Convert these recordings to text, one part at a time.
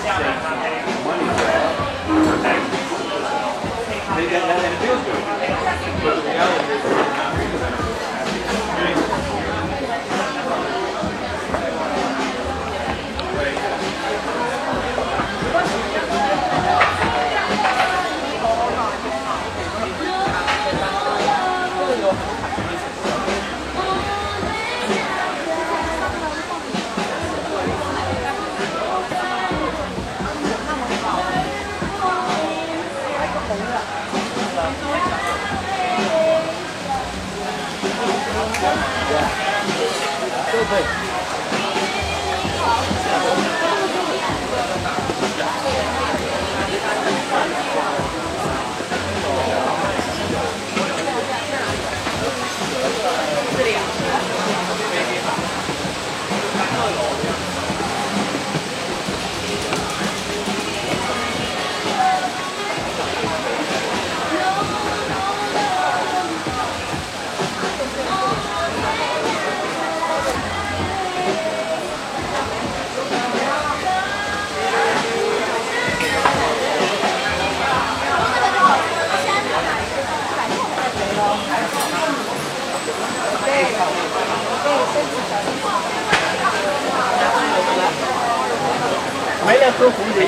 下面。对没人喝红酒。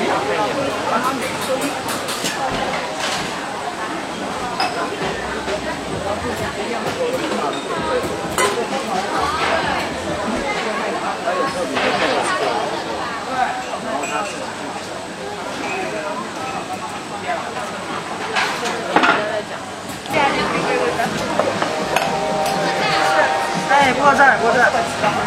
哎，过这儿，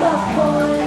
Love boy,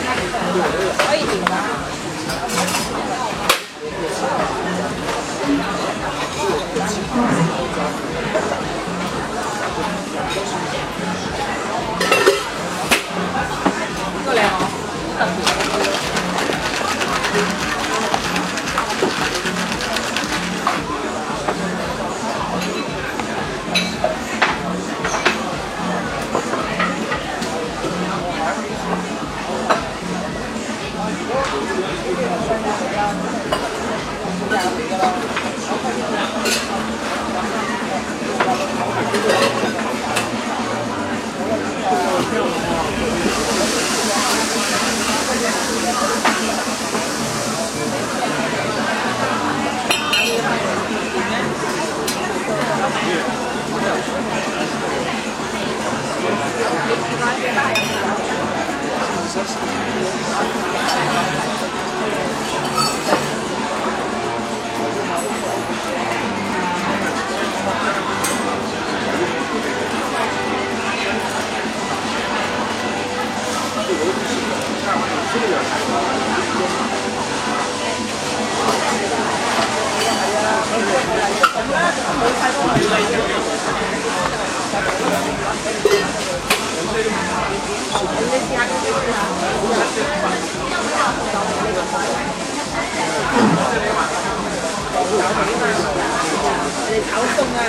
可以点吗？现在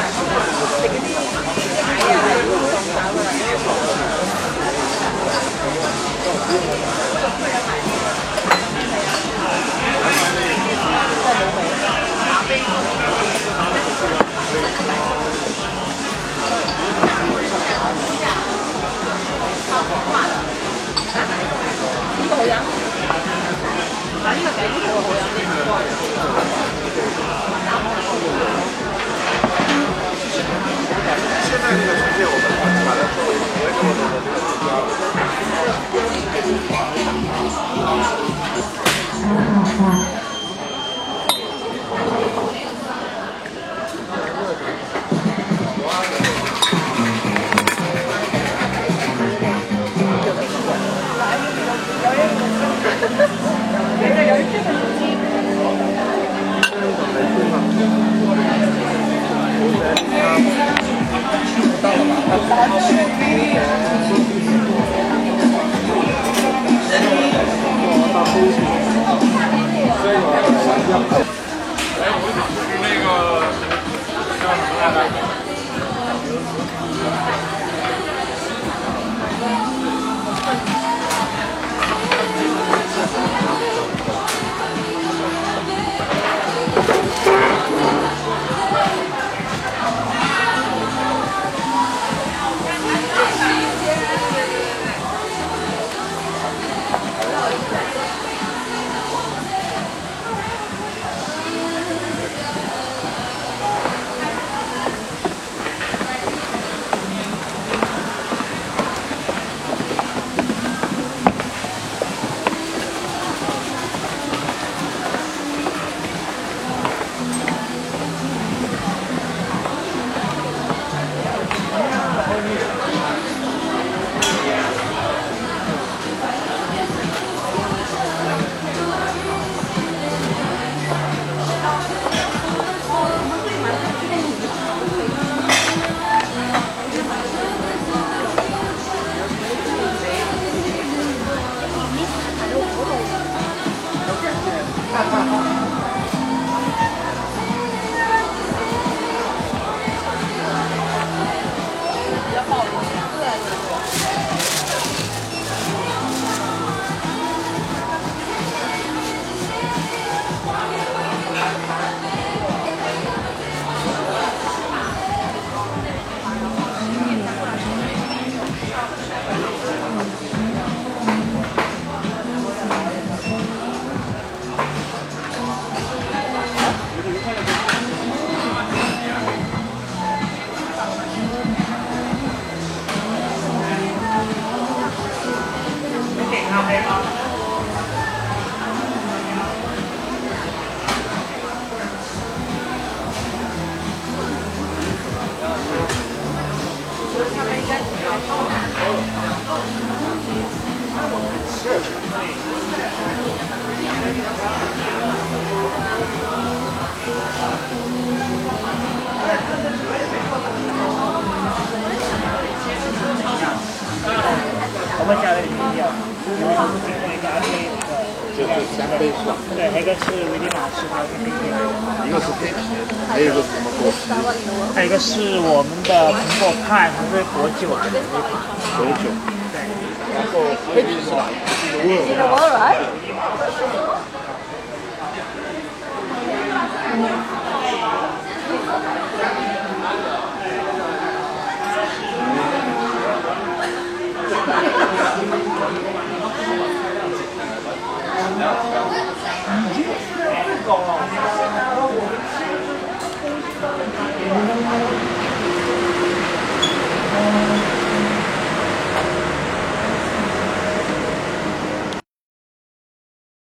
对，还有一个是维尼玛是它是冰淇淋，一个是黑皮，还有一个是什么果皮？还有一个是我们的苹果派，它是果酒啊，果酒。然后黑皮是吧？是。